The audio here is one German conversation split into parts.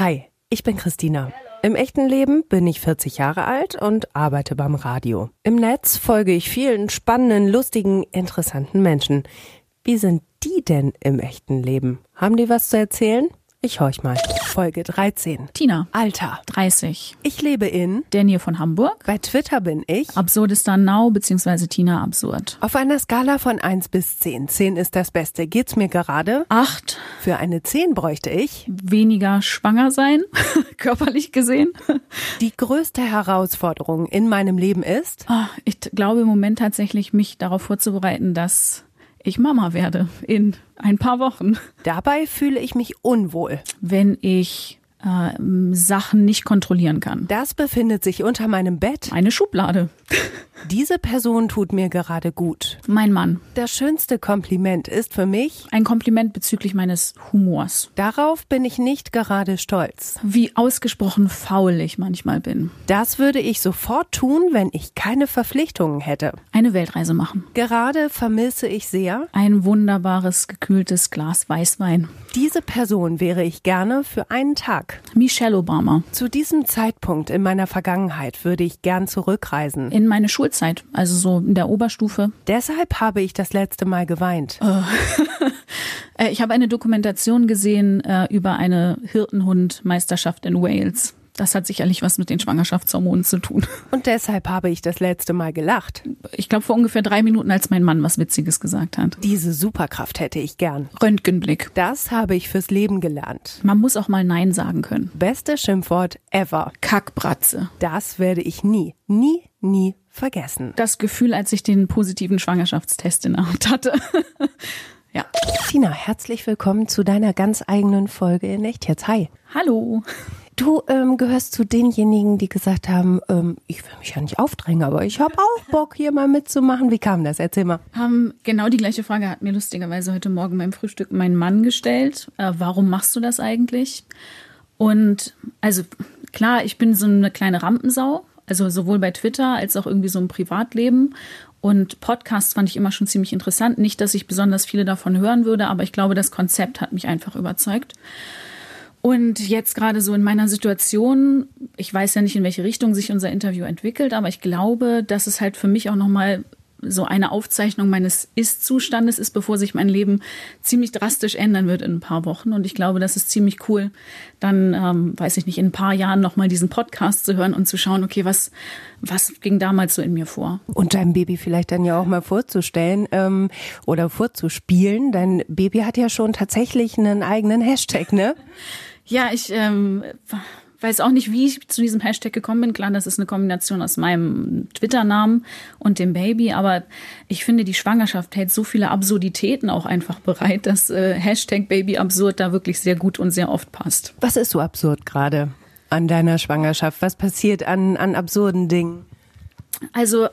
Hi, ich bin Christina. Im echten Leben bin ich 40 Jahre alt und arbeite beim Radio. Im Netz folge ich vielen spannenden, lustigen, interessanten Menschen. Wie sind die denn im echten Leben? Haben die was zu erzählen? Ich horch mal. Folge 13. Tina. Alter. 30. Ich lebe in. Der Nähe von Hamburg. Bei Twitter bin ich. Absurdistan Now bzw. Tina Absurd. Auf einer Skala von 1 bis 10. 10 ist das Beste. Geht's mir gerade? 8. Für eine 10 bräuchte ich. Weniger schwanger sein, körperlich gesehen. Die größte Herausforderung in meinem Leben ist. Oh, ich glaube im Moment tatsächlich, mich darauf vorzubereiten, dass ich Mama werde in ein paar Wochen. Dabei fühle ich mich unwohl. Wenn ich äh, Sachen nicht kontrollieren kann. Das befindet sich unter meinem Bett. Eine Schublade. Diese Person tut mir gerade gut. Mein Mann. Das schönste Kompliment ist für mich ein Kompliment bezüglich meines Humors. Darauf bin ich nicht gerade stolz. Wie ausgesprochen faul ich manchmal bin. Das würde ich sofort tun, wenn ich keine Verpflichtungen hätte. Eine Weltreise machen. Gerade vermisse ich sehr ein wunderbares gekühltes Glas Weißwein. Diese Person wäre ich gerne für einen Tag. Michelle Obama. Zu diesem Zeitpunkt in meiner Vergangenheit würde ich gern zurückreisen. In meine Schulzeit, also so in der Oberstufe. Deshalb habe ich das letzte Mal geweint. Äh, ich habe eine Dokumentation gesehen äh, über eine Hirtenhund-Meisterschaft in Wales. Das hat sicherlich was mit den Schwangerschaftshormonen zu tun. Und deshalb habe ich das letzte Mal gelacht. Ich glaube vor ungefähr drei Minuten, als mein Mann was Witziges gesagt hat. Diese Superkraft hätte ich gern. Röntgenblick. Das habe ich fürs Leben gelernt. Man muss auch mal Nein sagen können. Beste Schimpfwort ever. Kackbratze. Das werde ich nie, nie, nie vergessen. Das Gefühl, als ich den positiven Schwangerschaftstest in der Hand hatte. ja. Tina, herzlich willkommen zu deiner ganz eigenen Folge in Echt jetzt. Hi. Hallo. Du ähm, gehörst zu denjenigen, die gesagt haben, ähm, ich will mich ja nicht aufdrängen, aber ich habe auch Bock, hier mal mitzumachen. Wie kam das? Erzähl mal. Ähm, genau die gleiche Frage hat mir lustigerweise heute Morgen beim Frühstück mein Mann gestellt. Äh, warum machst du das eigentlich? Und also klar, ich bin so eine kleine Rampensau, also sowohl bei Twitter als auch irgendwie so im Privatleben. Und Podcasts fand ich immer schon ziemlich interessant. Nicht, dass ich besonders viele davon hören würde, aber ich glaube, das Konzept hat mich einfach überzeugt. Und jetzt gerade so in meiner Situation, ich weiß ja nicht, in welche Richtung sich unser Interview entwickelt, aber ich glaube, dass es halt für mich auch nochmal so eine Aufzeichnung meines Ist-Zustandes ist, bevor sich mein Leben ziemlich drastisch ändern wird in ein paar Wochen. Und ich glaube, das ist ziemlich cool, dann, ähm, weiß ich nicht, in ein paar Jahren nochmal diesen Podcast zu hören und zu schauen, okay, was, was ging damals so in mir vor? Und deinem Baby vielleicht dann ja auch mal vorzustellen ähm, oder vorzuspielen. Dein Baby hat ja schon tatsächlich einen eigenen Hashtag, ne? Ja, ich ähm, weiß auch nicht, wie ich zu diesem Hashtag gekommen bin. Klar, das ist eine Kombination aus meinem Twitter-Namen und dem Baby, aber ich finde, die Schwangerschaft hält so viele Absurditäten auch einfach bereit, dass äh, Hashtag Baby absurd da wirklich sehr gut und sehr oft passt. Was ist so absurd gerade an deiner Schwangerschaft? Was passiert an, an absurden Dingen? Also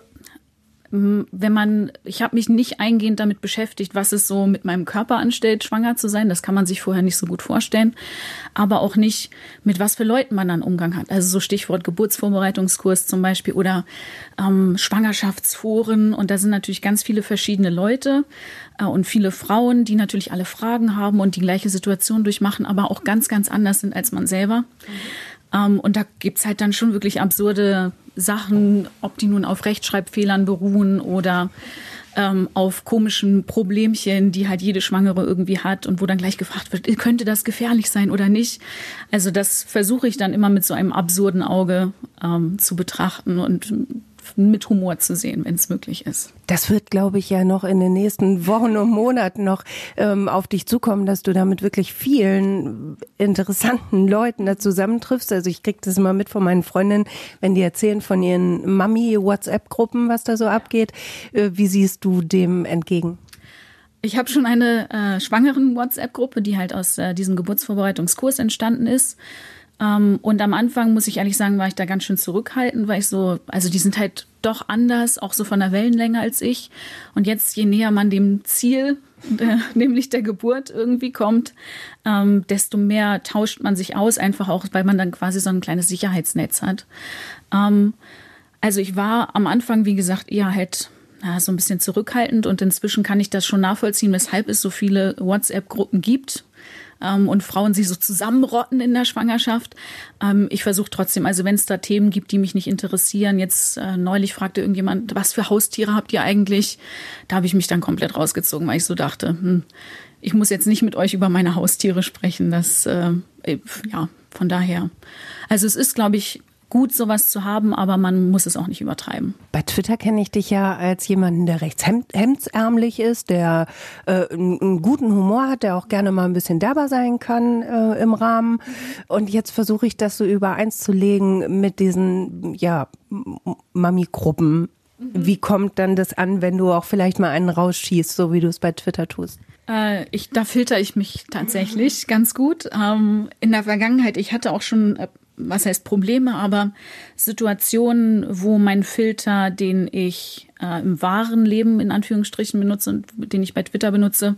wenn man, ich habe mich nicht eingehend damit beschäftigt, was es so mit meinem Körper anstellt, schwanger zu sein. Das kann man sich vorher nicht so gut vorstellen. Aber auch nicht, mit was für Leuten man dann Umgang hat. Also so Stichwort Geburtsvorbereitungskurs zum Beispiel oder ähm, Schwangerschaftsforen. Und da sind natürlich ganz viele verschiedene Leute äh, und viele Frauen, die natürlich alle Fragen haben und die gleiche Situation durchmachen, aber auch ganz, ganz anders sind als man selber. Mhm. Ähm, und da gibt's halt dann schon wirklich absurde Sachen, ob die nun auf Rechtschreibfehlern beruhen oder ähm, auf komischen Problemchen, die halt jede Schwangere irgendwie hat und wo dann gleich gefragt wird, könnte das gefährlich sein oder nicht? Also das versuche ich dann immer mit so einem absurden Auge ähm, zu betrachten und mit Humor zu sehen, wenn es möglich ist. Das wird, glaube ich, ja noch in den nächsten Wochen und Monaten noch ähm, auf dich zukommen, dass du da mit wirklich vielen interessanten Leuten da zusammentriffst. Also ich kriege das immer mit von meinen Freundinnen, wenn die erzählen von ihren Mami-WhatsApp-Gruppen, was da so abgeht. Äh, wie siehst du dem entgegen? Ich habe schon eine äh, schwangeren WhatsApp-Gruppe, die halt aus äh, diesem Geburtsvorbereitungskurs entstanden ist. Ähm, und am Anfang, muss ich ehrlich sagen, war ich da ganz schön zurückhaltend, weil ich so, also die sind halt doch anders, auch so von der Wellenlänge als ich. Und jetzt, je näher man dem Ziel, äh, nämlich der Geburt irgendwie kommt, ähm, desto mehr tauscht man sich aus, einfach auch, weil man dann quasi so ein kleines Sicherheitsnetz hat. Ähm, also ich war am Anfang, wie gesagt, eher halt na, so ein bisschen zurückhaltend und inzwischen kann ich das schon nachvollziehen, weshalb es so viele WhatsApp-Gruppen gibt ähm, und Frauen sich so zusammenrotten in der Schwangerschaft. Ähm, ich versuche trotzdem, also wenn es da Themen gibt, die mich nicht interessieren, jetzt äh, neulich fragte irgendjemand, was für Haustiere habt ihr eigentlich? Da habe ich mich dann komplett rausgezogen, weil ich so dachte, hm, ich muss jetzt nicht mit euch über meine Haustiere sprechen. Das, äh, ja, von daher. Also es ist, glaube ich, gut, sowas zu haben, aber man muss es auch nicht übertreiben. Bei Twitter kenne ich dich ja als jemanden, der recht hemdsärmlich ist, der äh, einen guten Humor hat, der auch gerne mal ein bisschen derber sein kann äh, im Rahmen. Und jetzt versuche ich das so übereins zu legen mit diesen, ja, Mami-Gruppen. Mhm. Wie kommt dann das an, wenn du auch vielleicht mal einen rausschießt, so wie du es bei Twitter tust? Äh, ich, da filter ich mich tatsächlich ganz gut. Ähm, in der Vergangenheit, ich hatte auch schon äh, was heißt Probleme, aber Situationen, wo mein Filter, den ich äh, im wahren Leben in Anführungsstrichen benutze und den ich bei Twitter benutze,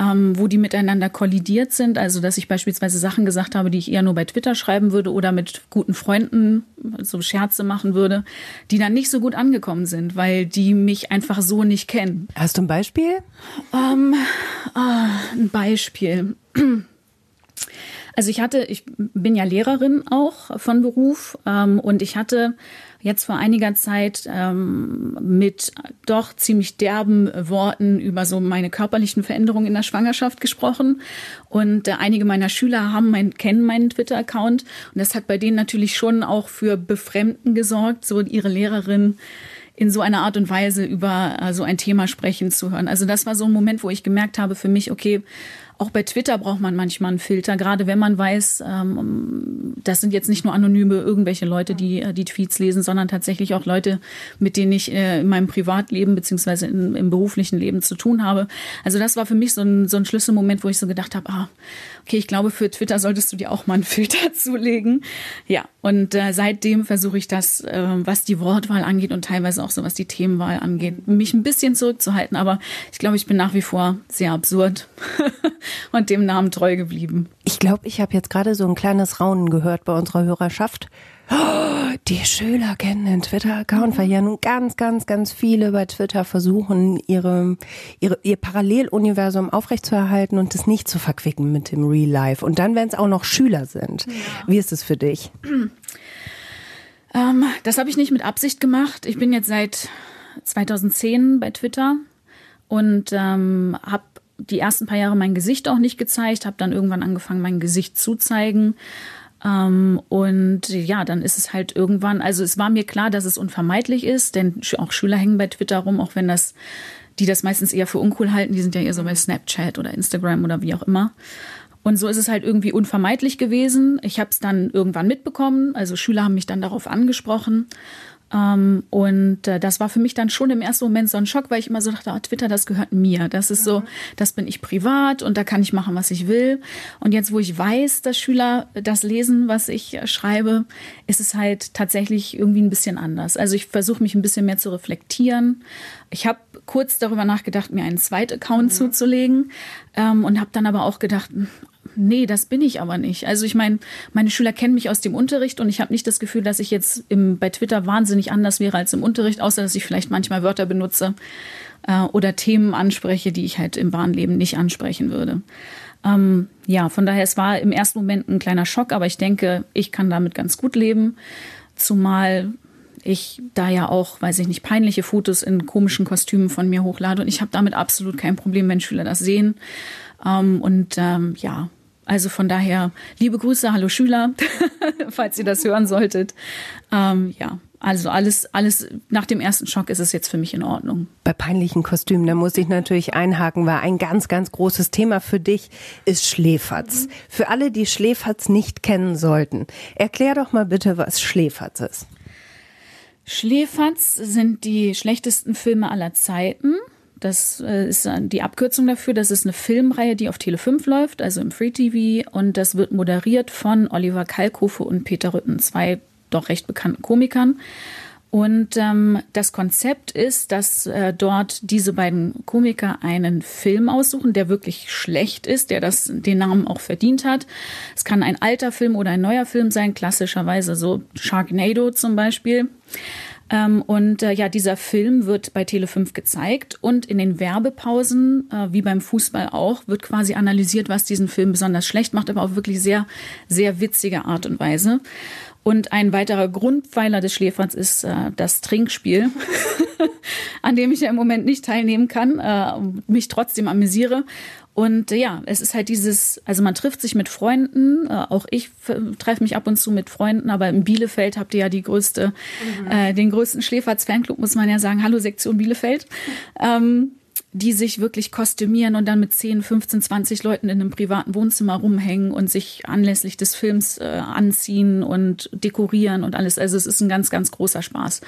ähm, wo die miteinander kollidiert sind. Also, dass ich beispielsweise Sachen gesagt habe, die ich eher nur bei Twitter schreiben würde oder mit guten Freunden so Scherze machen würde, die dann nicht so gut angekommen sind, weil die mich einfach so nicht kennen. Hast du ein Beispiel? Ähm, oh, ein Beispiel. Also ich hatte, ich bin ja Lehrerin auch von Beruf ähm, und ich hatte jetzt vor einiger Zeit ähm, mit doch ziemlich derben Worten über so meine körperlichen Veränderungen in der Schwangerschaft gesprochen. Und äh, einige meiner Schüler haben mein, kennen meinen Twitter-Account und das hat bei denen natürlich schon auch für Befremden gesorgt, so ihre Lehrerin in so einer Art und Weise über äh, so ein Thema sprechen zu hören. Also das war so ein Moment, wo ich gemerkt habe für mich, okay, auch bei Twitter braucht man manchmal einen Filter, gerade wenn man weiß, ähm, das sind jetzt nicht nur anonyme irgendwelche Leute, die äh, die Tweets lesen, sondern tatsächlich auch Leute, mit denen ich äh, in meinem Privatleben beziehungsweise im beruflichen Leben zu tun habe. Also das war für mich so ein, so ein Schlüsselmoment, wo ich so gedacht habe, ah, okay, ich glaube, für Twitter solltest du dir auch mal einen Filter zulegen. Ja, und äh, seitdem versuche ich das, äh, was die Wortwahl angeht und teilweise auch so, was die Themenwahl angeht, mich ein bisschen zurückzuhalten. Aber ich glaube, ich bin nach wie vor sehr absurd und dem Namen treu geblieben. Ich glaube, ich habe jetzt gerade so ein kleines Raunen gehört bei unserer Hörerschaft. Oh, die Schüler kennen den Twitter-Account, weil ja nun ganz, ganz, ganz viele bei Twitter versuchen, ihre, ihre, ihr Paralleluniversum aufrechtzuerhalten und es nicht zu verquicken mit dem Real Life. Und dann, wenn es auch noch Schüler sind. Ja. Wie ist es für dich? Ähm, das habe ich nicht mit Absicht gemacht. Ich bin jetzt seit 2010 bei Twitter und ähm, habe die ersten paar Jahre mein Gesicht auch nicht gezeigt, habe dann irgendwann angefangen, mein Gesicht zu zeigen. Ähm, und ja, dann ist es halt irgendwann, also es war mir klar, dass es unvermeidlich ist, denn auch Schüler hängen bei Twitter rum, auch wenn das, die das meistens eher für uncool halten, die sind ja eher so bei Snapchat oder Instagram oder wie auch immer. Und so ist es halt irgendwie unvermeidlich gewesen. Ich habe es dann irgendwann mitbekommen. Also Schüler haben mich dann darauf angesprochen. Ähm, und äh, das war für mich dann schon im ersten Moment so ein Schock, weil ich immer so dachte, oh, Twitter, das gehört mir. Das ist so, das bin ich privat und da kann ich machen, was ich will. Und jetzt, wo ich weiß, dass Schüler das lesen, was ich schreibe, ist es halt tatsächlich irgendwie ein bisschen anders. Also ich versuche mich ein bisschen mehr zu reflektieren. Ich habe kurz darüber nachgedacht, mir einen zweiten Account mhm. zuzulegen ähm, und habe dann aber auch gedacht, nee, das bin ich aber nicht. Also ich meine, meine Schüler kennen mich aus dem Unterricht und ich habe nicht das Gefühl, dass ich jetzt im, bei Twitter wahnsinnig anders wäre als im Unterricht, außer dass ich vielleicht manchmal Wörter benutze äh, oder Themen anspreche, die ich halt im wahren Leben nicht ansprechen würde. Ähm, ja, von daher, es war im ersten Moment ein kleiner Schock, aber ich denke, ich kann damit ganz gut leben. Zumal ich da ja auch, weiß ich nicht, peinliche Fotos in komischen Kostümen von mir hochlade und ich habe damit absolut kein Problem, wenn Schüler das sehen. Ähm, und ähm, ja, also von daher, liebe Grüße, hallo Schüler, falls ihr das hören solltet. Ähm, ja, also alles, alles nach dem ersten Schock ist es jetzt für mich in Ordnung. Bei peinlichen Kostümen, da muss ich natürlich einhaken, weil ein ganz, ganz großes Thema für dich ist Schläferz. Mhm. Für alle, die Schläferz nicht kennen sollten, erklär doch mal bitte, was Schläferz ist. Schläferz sind die schlechtesten Filme aller Zeiten. Das äh, ist die Abkürzung dafür. Das ist eine Filmreihe, die auf Tele 5 läuft, also im Free TV. Und das wird moderiert von Oliver Kalkofe und Peter Rütten, zwei doch recht bekannten Komikern. Und ähm, das Konzept ist, dass äh, dort diese beiden Komiker einen Film aussuchen, der wirklich schlecht ist, der das den Namen auch verdient hat. Es kann ein alter Film oder ein neuer Film sein, klassischerweise so Sharknado zum Beispiel. Ähm, und äh, ja, dieser Film wird bei Tele5 gezeigt und in den Werbepausen, äh, wie beim Fußball auch, wird quasi analysiert, was diesen Film besonders schlecht macht, aber auf wirklich sehr, sehr witzige Art und Weise. Und ein weiterer Grundpfeiler des Schläferns ist äh, das Trinkspiel, an dem ich ja im Moment nicht teilnehmen kann, äh, mich trotzdem amüsiere. Und äh, ja, es ist halt dieses, also man trifft sich mit Freunden, äh, auch ich treffe mich ab und zu mit Freunden, aber in Bielefeld habt ihr ja die größte, mhm. äh, den größten Schläferz-Fanclub, muss man ja sagen. Hallo Sektion Bielefeld. Ähm, die sich wirklich kostümieren und dann mit 10, 15, 20 Leuten in einem privaten Wohnzimmer rumhängen und sich anlässlich des Films äh, anziehen und dekorieren und alles. Also es ist ein ganz, ganz großer Spaß.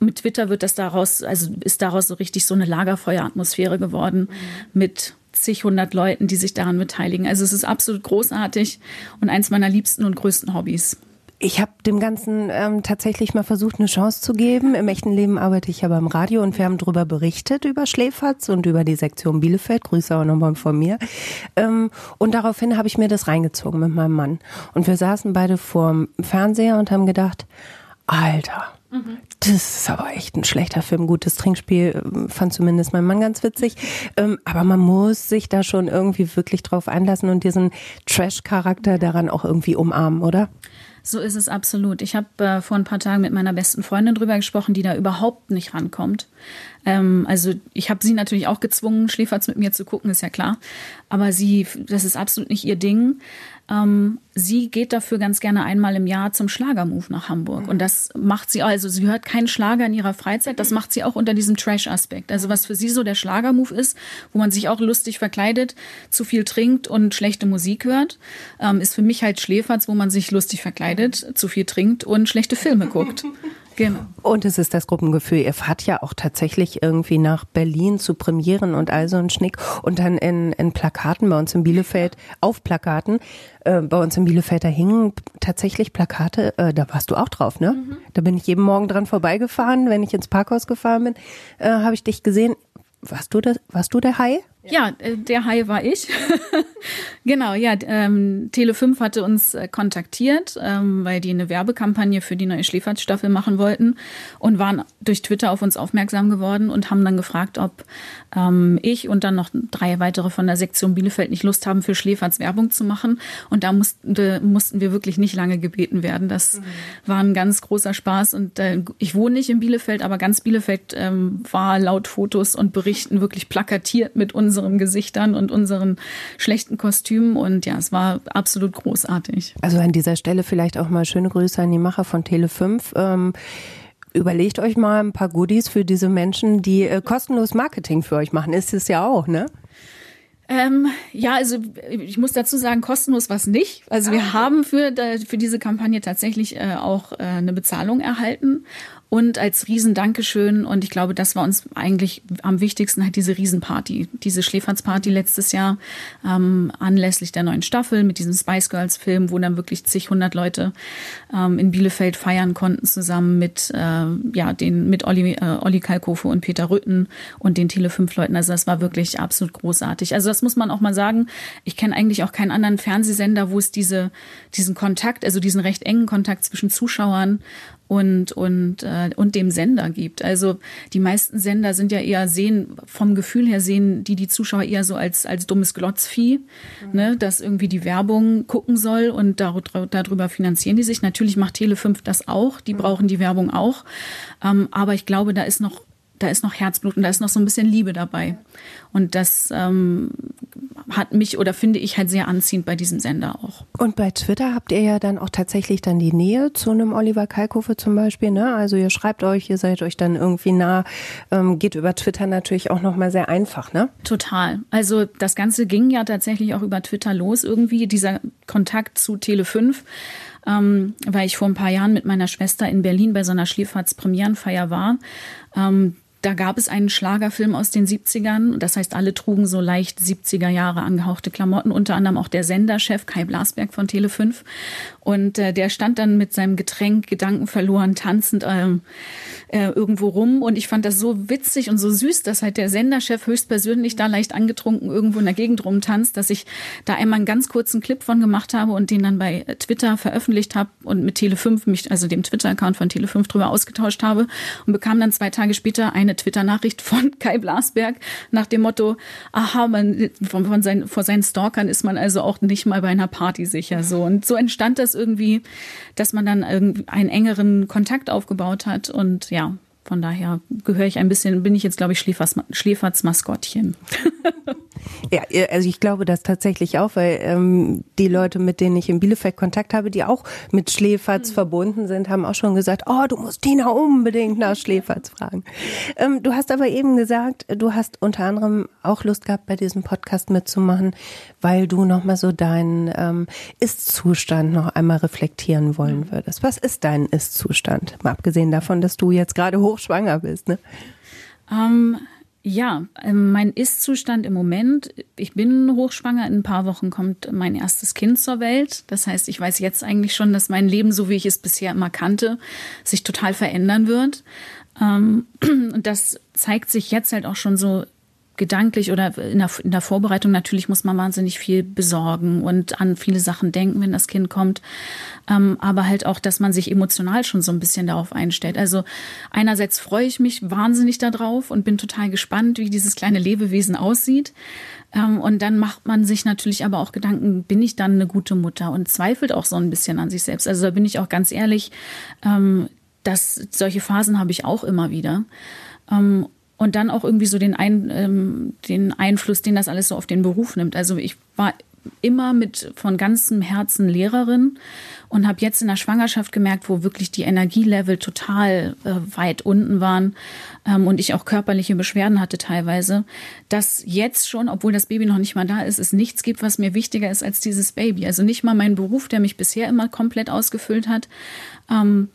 Mit Twitter wird das daraus, also ist daraus so richtig so eine Lagerfeueratmosphäre geworden mhm. mit zig hundert Leuten, die sich daran beteiligen. Also es ist absolut großartig und eins meiner liebsten und größten Hobbys. Ich habe dem Ganzen ähm, tatsächlich mal versucht, eine Chance zu geben. Im echten Leben arbeite ich aber im Radio und wir haben darüber berichtet, über Schläferz und über die Sektion Bielefeld. Grüße auch nochmal von mir. Ähm, und daraufhin habe ich mir das reingezogen mit meinem Mann. Und wir saßen beide vorm Fernseher und haben gedacht, Alter, mhm. das ist aber echt ein schlechter Film. Gutes Trinkspiel ähm, fand zumindest mein Mann ganz witzig. Ähm, aber man muss sich da schon irgendwie wirklich drauf einlassen und diesen Trash-Charakter daran auch irgendwie umarmen, oder? So ist es absolut. Ich habe äh, vor ein paar Tagen mit meiner besten Freundin drüber gesprochen, die da überhaupt nicht rankommt. Ähm, also ich habe sie natürlich auch gezwungen, Schläferz mit mir zu gucken, ist ja klar. Aber sie, das ist absolut nicht ihr Ding. Ähm, sie geht dafür ganz gerne einmal im Jahr zum Schlagermove nach Hamburg. Und das macht sie, also sie hört keinen Schlager in ihrer Freizeit, das macht sie auch unter diesem Trash-Aspekt. Also was für sie so der Schlagermove ist, wo man sich auch lustig verkleidet, zu viel trinkt und schlechte Musik hört, ähm, ist für mich halt Schläferz, wo man sich lustig verkleidet, zu viel trinkt und schlechte Filme guckt. Genau. Und es ist das Gruppengefühl. Ihr fahrt ja auch tatsächlich irgendwie nach Berlin zu Premieren und all so ein Schnick und dann in, in Plakaten bei uns in Bielefeld, auf Plakaten, äh, bei uns in Bielefeld, da hingen tatsächlich Plakate, äh, da warst du auch drauf, ne? Mhm. Da bin ich jeden Morgen dran vorbeigefahren, wenn ich ins Parkhaus gefahren bin, äh, habe ich dich gesehen. Warst du, das, warst du der Hai? Ja, äh, der Hai war ich. genau, ja, ähm, Tele5 hatte uns äh, kontaktiert, ähm, weil die eine Werbekampagne für die neue Schläferz-Staffel machen wollten und waren durch Twitter auf uns aufmerksam geworden und haben dann gefragt, ob ähm, ich und dann noch drei weitere von der Sektion Bielefeld nicht Lust haben, für Schläferz Werbung zu machen. Und da mussten, mussten wir wirklich nicht lange gebeten werden. Das mhm. war ein ganz großer Spaß. Und äh, ich wohne nicht in Bielefeld, aber ganz Bielefeld ähm, war laut Fotos und Berichten wirklich plakatiert mit uns unseren Gesichtern und unseren schlechten Kostümen. Und ja, es war absolut großartig. Also an dieser Stelle vielleicht auch mal schöne Grüße an die Macher von Tele5. Ähm, überlegt euch mal ein paar Goodies für diese Menschen, die äh, kostenlos Marketing für euch machen. Ist es ja auch, ne? Ähm, ja, also ich muss dazu sagen, kostenlos was nicht. Also wir ah. haben für, für diese Kampagne tatsächlich äh, auch äh, eine Bezahlung erhalten und als Riesendankeschön, und ich glaube, das war uns eigentlich am wichtigsten, halt diese Riesenparty, diese Schläferzparty letztes Jahr, ähm, anlässlich der neuen Staffel mit diesem Spice Girls Film, wo dann wirklich zig hundert Leute ähm, in Bielefeld feiern konnten, zusammen mit, äh, ja, den, mit Olli, äh, Olli Kalkofe und Peter Rütten und den Tele 5 Leuten. Also das war wirklich absolut großartig. Also das muss man auch mal sagen. Ich kenne eigentlich auch keinen anderen Fernsehsender, wo es diese, diesen Kontakt, also diesen recht engen Kontakt zwischen Zuschauern und, und, äh, und dem Sender gibt. Also die meisten Sender sind ja eher sehen, vom Gefühl her sehen die die Zuschauer eher so als, als dummes Glotzvieh, mhm. ne, das irgendwie die Werbung gucken soll und darüber, darüber finanzieren die sich. Natürlich macht Tele5 das auch, die mhm. brauchen die Werbung auch. Ähm, aber ich glaube, da ist noch da ist noch Herzblut und da ist noch so ein bisschen Liebe dabei. Und das ähm, hat mich oder finde ich halt sehr anziehend bei diesem Sender auch. Und bei Twitter habt ihr ja dann auch tatsächlich dann die Nähe zu einem Oliver Kalkofe zum Beispiel, ne? Also ihr schreibt euch, ihr seid euch dann irgendwie nah, ähm, geht über Twitter natürlich auch nochmal sehr einfach, ne? Total. Also das Ganze ging ja tatsächlich auch über Twitter los irgendwie, dieser Kontakt zu Tele5 ähm, weil ich vor ein paar Jahren mit meiner Schwester in Berlin bei so einer Schläferz-Premierenfeier war. Ähm, da gab es einen Schlagerfilm aus den 70ern. Das heißt, alle trugen so leicht 70er Jahre angehauchte Klamotten, unter anderem auch der Senderchef Kai Blasberg von Tele 5. Und äh, der stand dann mit seinem Getränk, Gedanken verloren, tanzend äh, äh, irgendwo rum. Und ich fand das so witzig und so süß, dass halt der Senderchef höchstpersönlich da leicht angetrunken irgendwo in der Gegend rumtanzt, dass ich da einmal einen ganz kurzen Clip von gemacht habe und den dann bei Twitter veröffentlicht habe und mit Tele5 mich, also dem Twitter-Account von Tele5 drüber ausgetauscht habe und bekam dann zwei Tage später eine Twitter-Nachricht von Kai Blasberg nach dem Motto, aha, man, von, von seinen, vor seinen Stalkern ist man also auch nicht mal bei einer Party sicher. So. Und so entstand das irgendwie, dass man dann irgendwie einen engeren Kontakt aufgebaut hat und ja, von daher gehöre ich ein bisschen, bin ich jetzt, glaube ich, Schläferts, Schläferts Maskottchen. ja, also ich glaube das tatsächlich auch, weil ähm, die Leute, mit denen ich in Bielefeld Kontakt habe, die auch mit Schläferts mhm. verbunden sind, haben auch schon gesagt, oh, du musst Tina unbedingt nach Schläferts fragen. Ähm, du hast aber eben gesagt, du hast unter anderem auch Lust gehabt, bei diesem Podcast mitzumachen, weil du nochmal so deinen ähm, Ist-Zustand noch einmal reflektieren wollen mhm. würdest. Was ist dein Ist-Zustand? Mal abgesehen davon, dass du jetzt gerade hoch hochschwanger bist, ne? Ähm, ja, ähm, mein Ist-Zustand im Moment, ich bin hochschwanger, in ein paar Wochen kommt mein erstes Kind zur Welt. Das heißt, ich weiß jetzt eigentlich schon, dass mein Leben, so wie ich es bisher immer kannte, sich total verändern wird. Ähm, und das zeigt sich jetzt halt auch schon so gedanklich oder in der, in der, Vorbereitung natürlich muss man wahnsinnig viel besorgen und an viele Sachen denken, wenn das Kind kommt. Ähm, aber halt auch, dass man sich emotional schon so ein bisschen darauf einstellt. Also einerseits freue ich mich wahnsinnig darauf und bin total gespannt, wie dieses kleine Lebewesen aussieht. Ähm, und dann macht man sich natürlich aber auch Gedanken, bin ich dann eine gute Mutter und zweifelt auch so ein bisschen an sich selbst. Also da bin ich auch ganz ehrlich, ähm, dass solche Phasen habe ich auch immer wieder. Und dann auch irgendwie so den, Ein, ähm, den Einfluss, den das alles so auf den Beruf nimmt. Also ich war immer mit von ganzem Herzen Lehrerin und habe jetzt in der Schwangerschaft gemerkt, wo wirklich die Energielevel total äh, weit unten waren ähm, und ich auch körperliche Beschwerden hatte teilweise, dass jetzt schon, obwohl das Baby noch nicht mal da ist, es nichts gibt, was mir wichtiger ist als dieses Baby. Also nicht mal mein Beruf, der mich bisher immer komplett ausgefüllt hat. Ähm,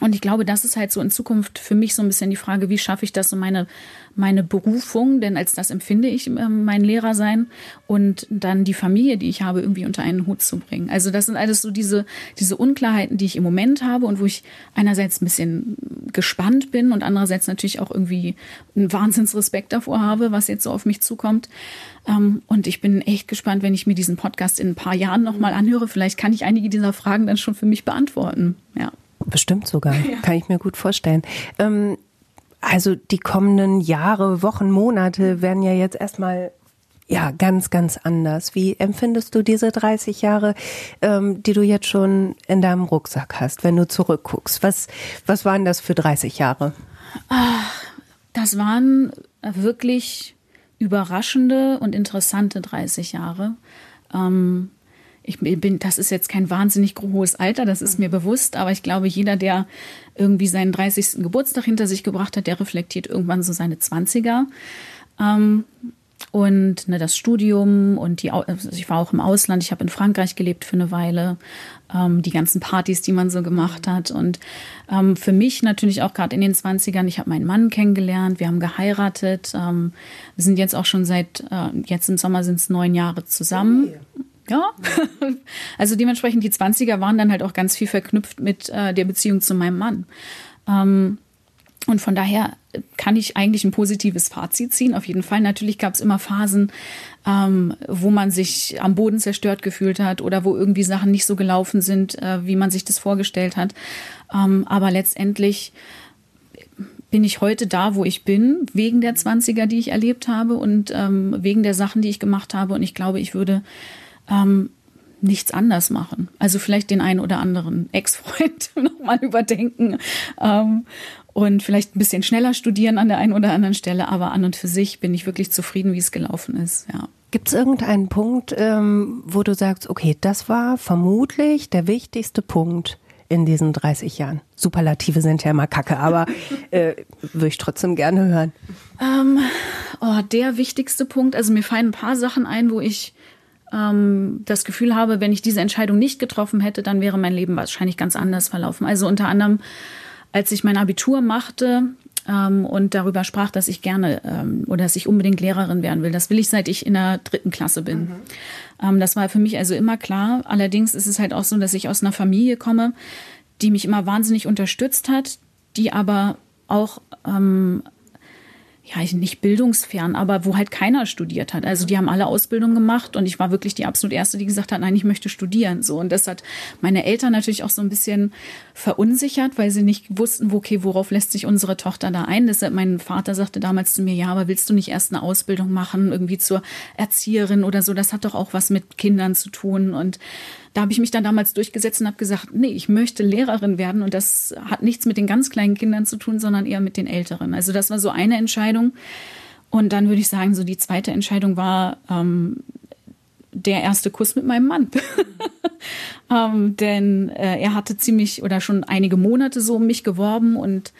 und ich glaube, das ist halt so in Zukunft für mich so ein bisschen die Frage, wie schaffe ich das so meine, meine Berufung, denn als das empfinde ich äh, mein Lehrer sein und dann die Familie, die ich habe, irgendwie unter einen Hut zu bringen. Also das sind alles so diese, diese Unklarheiten, die ich im Moment habe und wo ich einerseits ein bisschen gespannt bin und andererseits natürlich auch irgendwie einen Wahnsinnsrespekt davor habe, was jetzt so auf mich zukommt. Ähm, und ich bin echt gespannt, wenn ich mir diesen Podcast in ein paar Jahren nochmal anhöre. Vielleicht kann ich einige dieser Fragen dann schon für mich beantworten. Ja. Bestimmt sogar, ja. kann ich mir gut vorstellen. Ähm, also die kommenden Jahre, Wochen, Monate werden ja jetzt erstmal ja ganz, ganz anders. Wie empfindest du diese 30 Jahre, ähm, die du jetzt schon in deinem Rucksack hast, wenn du zurückguckst? Was, was waren das für 30 Jahre? Das waren wirklich überraschende und interessante 30 Jahre. Ähm, ich bin, das ist jetzt kein wahnsinnig hohes Alter, das ist mir bewusst, aber ich glaube, jeder, der irgendwie seinen 30. Geburtstag hinter sich gebracht hat, der reflektiert irgendwann so seine 20er. Ähm, und ne, das Studium und die, also ich war auch im Ausland, ich habe in Frankreich gelebt für eine Weile, ähm, die ganzen Partys, die man so gemacht hat. Und ähm, für mich natürlich auch gerade in den 20ern, ich habe meinen Mann kennengelernt, wir haben geheiratet, ähm, wir sind jetzt auch schon seit, äh, jetzt im Sommer sind es neun Jahre zusammen. Ja, also dementsprechend die 20er waren dann halt auch ganz viel verknüpft mit äh, der Beziehung zu meinem Mann. Ähm, und von daher kann ich eigentlich ein positives Fazit ziehen. Auf jeden Fall. Natürlich gab es immer Phasen, ähm, wo man sich am Boden zerstört gefühlt hat oder wo irgendwie Sachen nicht so gelaufen sind, äh, wie man sich das vorgestellt hat. Ähm, aber letztendlich bin ich heute da, wo ich bin, wegen der 20er, die ich erlebt habe und ähm, wegen der Sachen, die ich gemacht habe. Und ich glaube, ich würde ähm, nichts anders machen. Also vielleicht den einen oder anderen Ex-Freund nochmal überdenken ähm, und vielleicht ein bisschen schneller studieren an der einen oder anderen Stelle. Aber an und für sich bin ich wirklich zufrieden, wie es gelaufen ist. Ja. Gibt es irgendeinen Punkt, ähm, wo du sagst, okay, das war vermutlich der wichtigste Punkt in diesen 30 Jahren? Superlative sind ja immer kacke, aber äh, würde ich trotzdem gerne hören. Ähm, oh, der wichtigste Punkt, also mir fallen ein paar Sachen ein, wo ich ähm, das Gefühl habe, wenn ich diese Entscheidung nicht getroffen hätte, dann wäre mein Leben wahrscheinlich ganz anders verlaufen. Also unter anderem, als ich mein Abitur machte, ähm, und darüber sprach, dass ich gerne ähm, oder dass ich unbedingt Lehrerin werden will. Das will ich, seit ich in der dritten Klasse bin. Mhm. Ähm, das war für mich also immer klar. Allerdings ist es halt auch so, dass ich aus einer Familie komme, die mich immer wahnsinnig unterstützt hat, die aber auch ähm, ja, nicht bildungsfern, aber wo halt keiner studiert hat. Also die haben alle Ausbildung gemacht und ich war wirklich die absolut erste, die gesagt hat, nein, ich möchte studieren. So und das hat meine Eltern natürlich auch so ein bisschen verunsichert, weil sie nicht wussten, okay, worauf lässt sich unsere Tochter da ein. Deshalb mein Vater sagte damals zu mir, ja, aber willst du nicht erst eine Ausbildung machen, irgendwie zur Erzieherin oder so? Das hat doch auch was mit Kindern zu tun und da habe ich mich dann damals durchgesetzt und habe gesagt, nee, ich möchte Lehrerin werden und das hat nichts mit den ganz kleinen Kindern zu tun, sondern eher mit den Älteren. Also das war so eine Entscheidung. Und dann würde ich sagen, so die zweite Entscheidung war ähm, der erste Kuss mit meinem Mann. ähm, denn äh, er hatte ziemlich oder schon einige Monate so um mich geworben und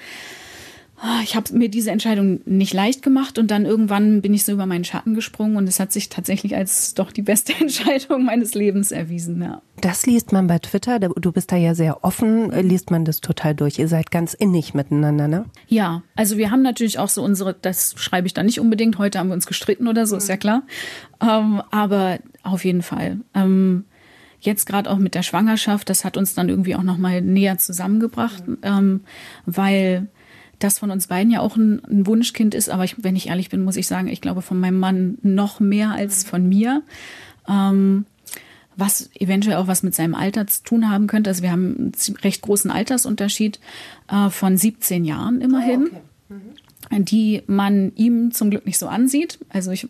ich habe mir diese Entscheidung nicht leicht gemacht und dann irgendwann bin ich so über meinen Schatten gesprungen und es hat sich tatsächlich als doch die beste Entscheidung meines Lebens erwiesen. Ja. Das liest man bei Twitter, du bist da ja sehr offen, liest man das total durch. Ihr seid ganz innig miteinander, ne? Ja, also wir haben natürlich auch so unsere, das schreibe ich da nicht unbedingt, heute haben wir uns gestritten oder so, ist ja klar. Ähm, aber auf jeden Fall. Ähm, jetzt gerade auch mit der Schwangerschaft, das hat uns dann irgendwie auch nochmal näher zusammengebracht, mhm. ähm, weil das von uns beiden ja auch ein, ein Wunschkind ist. Aber ich, wenn ich ehrlich bin, muss ich sagen, ich glaube von meinem Mann noch mehr als von mir. Ähm, was eventuell auch was mit seinem Alter zu tun haben könnte. Also wir haben einen recht großen Altersunterschied äh, von 17 Jahren immerhin, oh, okay. mhm. die man ihm zum Glück nicht so ansieht. Also ich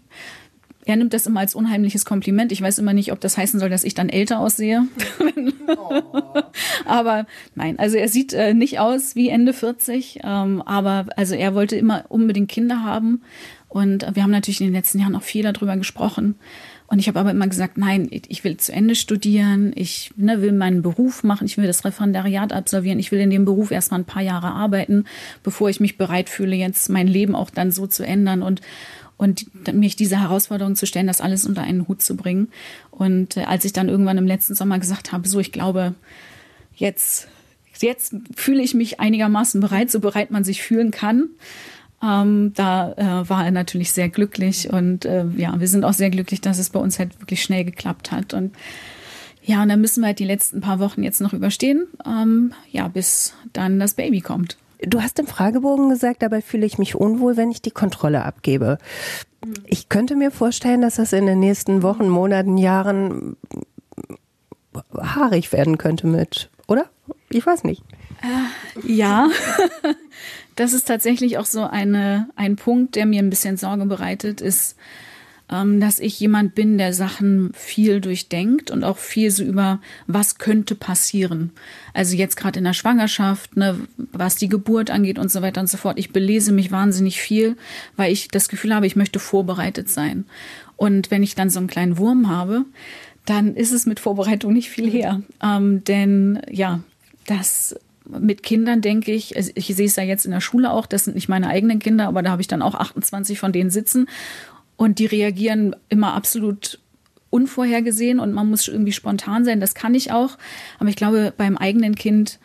er nimmt das immer als unheimliches Kompliment. Ich weiß immer nicht, ob das heißen soll, dass ich dann älter aussehe. Aber nein, also er sieht äh, nicht aus wie Ende 40, ähm, aber also er wollte immer unbedingt Kinder haben. Und wir haben natürlich in den letzten Jahren auch viel darüber gesprochen. Und ich habe aber immer gesagt, nein, ich will zu Ende studieren, ich ne, will meinen Beruf machen, ich will das Referendariat absolvieren, ich will in dem Beruf erstmal ein paar Jahre arbeiten, bevor ich mich bereit fühle, jetzt mein Leben auch dann so zu ändern. Und, und mich diese Herausforderung zu stellen, das alles unter einen Hut zu bringen. Und äh, als ich dann irgendwann im letzten Sommer gesagt habe, so, ich glaube, jetzt, jetzt fühle ich mich einigermaßen bereit, so bereit man sich fühlen kann. Ähm, da äh, war er natürlich sehr glücklich und äh, ja, wir sind auch sehr glücklich, dass es bei uns halt wirklich schnell geklappt hat. Und ja, und dann müssen wir halt die letzten paar Wochen jetzt noch überstehen, ähm, ja, bis dann das Baby kommt. Du hast im Fragebogen gesagt, dabei fühle ich mich unwohl, wenn ich die Kontrolle abgebe. Ich könnte mir vorstellen, dass das in den nächsten Wochen, Monaten, Jahren haarig werden könnte mit, oder? Ich weiß nicht. Äh, ja, das ist tatsächlich auch so eine, ein Punkt, der mir ein bisschen Sorge bereitet, ist, dass ich jemand bin, der Sachen viel durchdenkt und auch viel so über, was könnte passieren. Also jetzt gerade in der Schwangerschaft, ne, was die Geburt angeht und so weiter und so fort. Ich belese mich wahnsinnig viel, weil ich das Gefühl habe, ich möchte vorbereitet sein. Und wenn ich dann so einen kleinen Wurm habe, dann ist es mit Vorbereitung nicht viel her. Ähm, denn ja, das mit Kindern denke ich, also ich sehe es ja jetzt in der Schule auch, das sind nicht meine eigenen Kinder, aber da habe ich dann auch 28 von denen sitzen und die reagieren immer absolut unvorhergesehen und man muss irgendwie spontan sein. Das kann ich auch. Aber ich glaube, beim eigenen Kind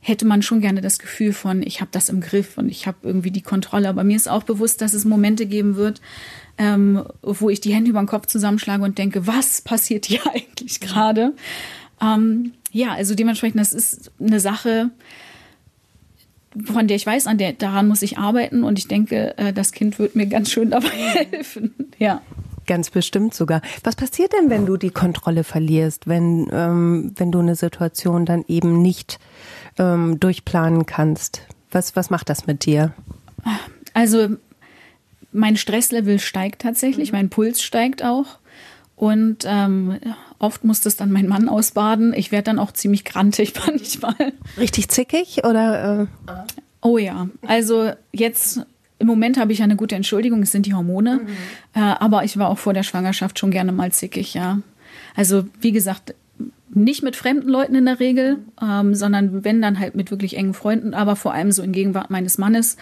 hätte man schon gerne das Gefühl von, ich habe das im Griff und ich habe irgendwie die Kontrolle. Aber mir ist auch bewusst, dass es Momente geben wird, ähm, wo ich die Hände über den Kopf zusammenschlage und denke, was passiert hier eigentlich gerade? Ähm, ja, also dementsprechend, das ist eine Sache, von der ich weiß, an der, daran muss ich arbeiten und ich denke, äh, das Kind wird mir ganz schön dabei helfen. Ja. Ganz bestimmt sogar. Was passiert denn, wenn du die Kontrolle verlierst, wenn, ähm, wenn du eine Situation dann eben nicht ähm, durchplanen kannst? Was, was macht das mit dir? Also mein Stresslevel steigt tatsächlich, mhm. mein Puls steigt auch. Und ähm, oft muss das dann mein Mann ausbaden. Ich werde dann auch ziemlich grantig manchmal. Richtig zickig oder? Äh? Oh ja, also jetzt im Moment habe ich eine gute Entschuldigung, es sind die Hormone. Mhm. Äh, aber ich war auch vor der Schwangerschaft schon gerne mal zickig, ja. Also wie gesagt, nicht mit fremden Leuten in der Regel, ähm, sondern wenn dann halt mit wirklich engen Freunden, aber vor allem so in Gegenwart meines Mannes.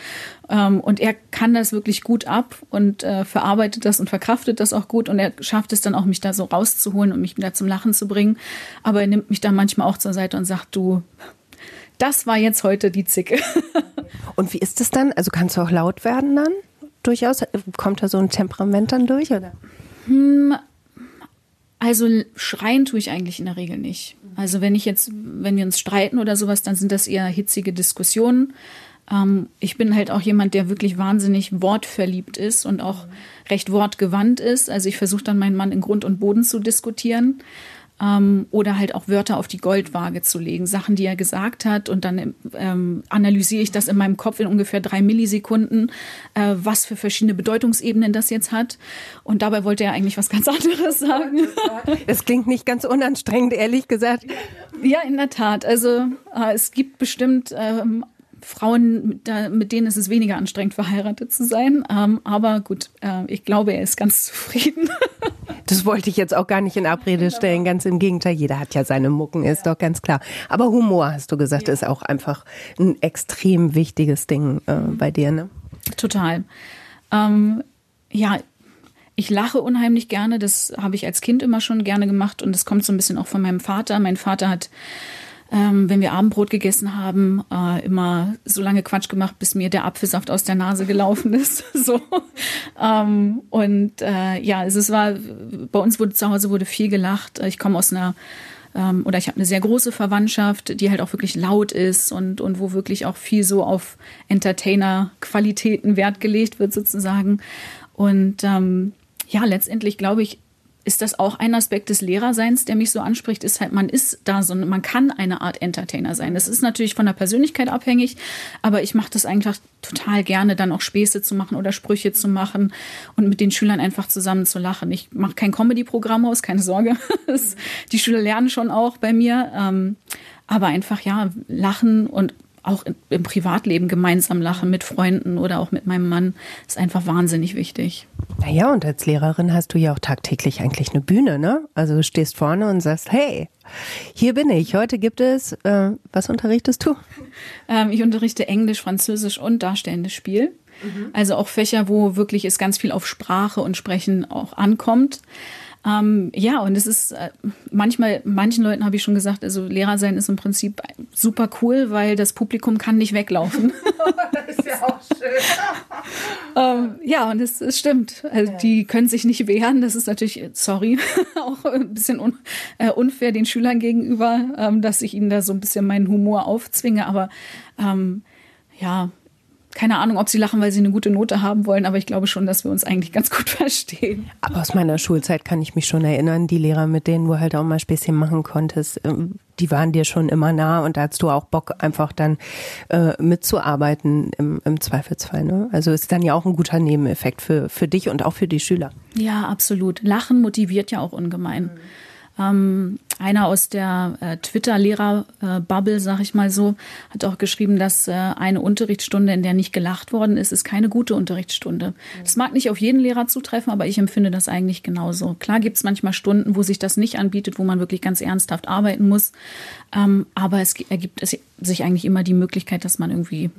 Ähm, und er kann das wirklich gut ab und äh, verarbeitet das und verkraftet das auch gut und er schafft es dann auch, mich da so rauszuholen und mich wieder zum Lachen zu bringen. Aber er nimmt mich dann manchmal auch zur Seite und sagt, du, das war jetzt heute die Zicke. Und wie ist es dann? Also kannst du auch laut werden dann? Durchaus? Kommt da so ein Temperament dann durch, oder? Hm, also schreien tue ich eigentlich in der Regel nicht. Also wenn ich jetzt, wenn wir uns streiten oder sowas, dann sind das eher hitzige Diskussionen. Ähm, ich bin halt auch jemand, der wirklich wahnsinnig wortverliebt ist und auch recht wortgewandt ist. Also ich versuche dann meinen Mann in Grund und Boden zu diskutieren ähm, oder halt auch Wörter auf die Goldwaage zu legen, Sachen, die er gesagt hat und dann ähm, analysiere ich das in meinem Kopf in ungefähr drei Millisekunden, äh, was für verschiedene Bedeutungsebenen das jetzt hat. Und dabei wollte er eigentlich was ganz anderes sagen. Es klingt nicht ganz unanstrengend, ehrlich gesagt. Ja, in der Tat. Also äh, es gibt bestimmt ähm, Frauen, mit denen ist es weniger anstrengend, verheiratet zu sein. Ähm, aber gut, äh, ich glaube, er ist ganz zufrieden. Das wollte ich jetzt auch gar nicht in Abrede stellen. Ganz im Gegenteil, jeder hat ja seine Mucken, ist doch ganz klar. Aber Humor, hast du gesagt, ist auch einfach ein extrem wichtiges Ding äh, bei dir, ne? Total. Ähm, ja, ich lache unheimlich gerne. Das habe ich als Kind immer schon gerne gemacht und das kommt so ein bisschen auch von meinem Vater. Mein Vater hat ähm, wenn wir Abendbrot gegessen haben, äh, immer so lange Quatsch gemacht, bis mir der Apfelsaft aus der Nase gelaufen ist. so. Ähm, und äh, ja, es, es war, bei uns wurde zu Hause wurde viel gelacht. Ich komme aus einer ähm, oder ich habe eine sehr große Verwandtschaft, die halt auch wirklich laut ist und, und wo wirklich auch viel so auf Entertainer-Qualitäten Wert gelegt wird sozusagen. Und ähm, ja, letztendlich glaube ich, ist das auch ein Aspekt des Lehrerseins, der mich so anspricht, ist halt, man ist da so, man kann eine Art Entertainer sein. Das ist natürlich von der Persönlichkeit abhängig, aber ich mache das eigentlich total gerne, dann auch Späße zu machen oder Sprüche zu machen und mit den Schülern einfach zusammen zu lachen. Ich mache kein Comedy-Programm aus, keine Sorge. die Schüler lernen schon auch bei mir. Ähm, aber einfach, ja, lachen und auch im Privatleben gemeinsam lachen mit Freunden oder auch mit meinem Mann ist einfach wahnsinnig wichtig. Naja, und als Lehrerin hast du ja auch tagtäglich eigentlich eine Bühne, ne? Also du stehst vorne und sagst, hey, hier bin ich. Heute gibt es, äh, was unterrichtest du? Ähm, ich unterrichte Englisch, Französisch und darstellendes Spiel. Mhm. Also auch Fächer, wo wirklich es ganz viel auf Sprache und Sprechen auch ankommt. Ähm, ja, und es ist äh, manchmal, manchen Leuten habe ich schon gesagt, also Lehrer sein ist im Prinzip super cool, weil das Publikum kann nicht weglaufen. das ist ja auch schön. ähm, ja, und es, es stimmt. Also ja. die können sich nicht wehren. Das ist natürlich, sorry, auch ein bisschen un, äh, unfair den Schülern gegenüber, ähm, dass ich ihnen da so ein bisschen meinen Humor aufzwinge. Aber ähm, ja, keine Ahnung, ob sie lachen, weil sie eine gute Note haben wollen, aber ich glaube schon, dass wir uns eigentlich ganz gut verstehen. Aber aus meiner Schulzeit kann ich mich schon erinnern, die Lehrer, mit denen du halt auch mal Späßchen machen konntest, ähm, die waren dir schon immer nah und da hast du auch Bock, einfach dann äh, mitzuarbeiten im, im Zweifelsfall. Ne? Also ist dann ja auch ein guter Nebeneffekt für, für dich und auch für die Schüler. Ja, absolut. Lachen motiviert ja auch ungemein. Mhm. Ähm, einer aus der äh, Twitter-Lehrer-Bubble, sag ich mal so, hat auch geschrieben, dass äh, eine Unterrichtsstunde, in der nicht gelacht worden ist, ist keine gute Unterrichtsstunde. Das mag nicht auf jeden Lehrer zutreffen, aber ich empfinde das eigentlich genauso. Klar gibt es manchmal Stunden, wo sich das nicht anbietet, wo man wirklich ganz ernsthaft arbeiten muss. Ähm, aber es ergibt es sich eigentlich immer die Möglichkeit, dass man irgendwie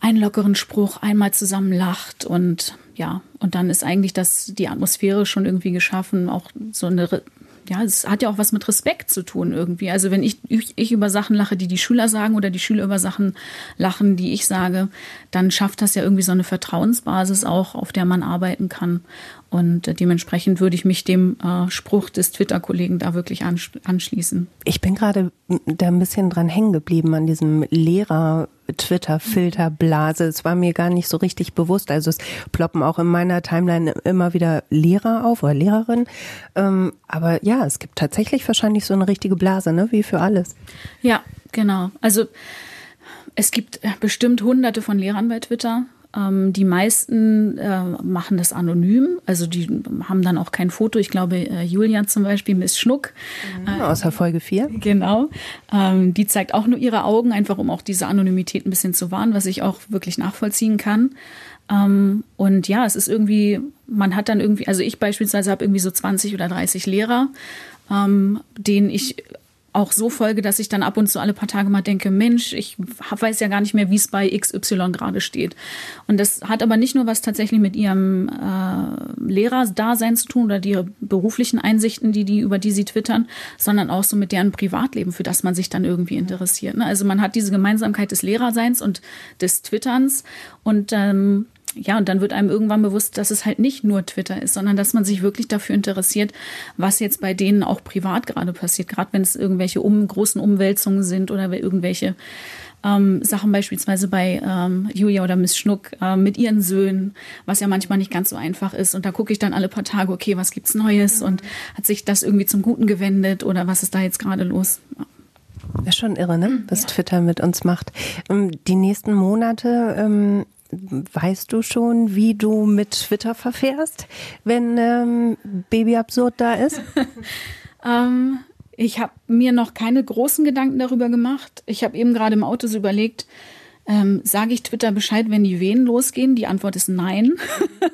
einen lockeren Spruch einmal zusammen lacht und ja, und dann ist eigentlich das, die Atmosphäre schon irgendwie geschaffen, auch so eine ja, es hat ja auch was mit Respekt zu tun irgendwie. Also wenn ich, ich, ich, über Sachen lache, die die Schüler sagen oder die Schüler über Sachen lachen, die ich sage, dann schafft das ja irgendwie so eine Vertrauensbasis auch, auf der man arbeiten kann. Und dementsprechend würde ich mich dem äh, Spruch des Twitter-Kollegen da wirklich anschließen. Ich bin gerade da ein bisschen dran hängen geblieben an diesem Lehrer. Twitter-Filterblase. Es war mir gar nicht so richtig bewusst. Also es ploppen auch in meiner Timeline immer wieder Lehrer auf oder Lehrerin. Ähm, aber ja, es gibt tatsächlich wahrscheinlich so eine richtige Blase, ne? Wie für alles. Ja, genau. Also es gibt bestimmt hunderte von Lehrern bei Twitter. Ähm, die meisten äh, machen das anonym, also die haben dann auch kein Foto. Ich glaube, äh, Julian zum Beispiel, Miss Schnuck. Mhm, aus der Folge 4. Genau. Ähm, die zeigt auch nur ihre Augen, einfach um auch diese Anonymität ein bisschen zu wahren, was ich auch wirklich nachvollziehen kann. Ähm, und ja, es ist irgendwie, man hat dann irgendwie, also ich beispielsweise habe irgendwie so 20 oder 30 Lehrer, ähm, denen ich auch so folge, dass ich dann ab und zu alle paar Tage mal denke, Mensch, ich weiß ja gar nicht mehr, wie es bei XY gerade steht. Und das hat aber nicht nur was tatsächlich mit ihrem äh, Lehrerdasein zu tun oder die beruflichen Einsichten, die die über die sie twittern, sondern auch so mit deren Privatleben, für das man sich dann irgendwie interessiert. Ne? Also man hat diese Gemeinsamkeit des Lehrerseins und des Twitterns und ähm, ja, und dann wird einem irgendwann bewusst, dass es halt nicht nur Twitter ist, sondern dass man sich wirklich dafür interessiert, was jetzt bei denen auch privat gerade passiert. Gerade wenn es irgendwelche um, großen Umwälzungen sind oder irgendwelche ähm, Sachen beispielsweise bei ähm, Julia oder Miss Schnuck äh, mit ihren Söhnen, was ja manchmal nicht ganz so einfach ist. Und da gucke ich dann alle paar Tage, okay, was gibt's Neues und hat sich das irgendwie zum Guten gewendet oder was ist da jetzt gerade los? Ja. Ja, schon irre, ne? Was ja. Twitter mit uns macht. Ähm, die nächsten Monate ähm, Weißt du schon, wie du mit Twitter verfährst, wenn ähm, Baby Absurd da ist? ähm, ich habe mir noch keine großen Gedanken darüber gemacht. Ich habe eben gerade im Auto so überlegt, ähm, Sage ich Twitter Bescheid, wenn die Wehen losgehen? Die Antwort ist nein.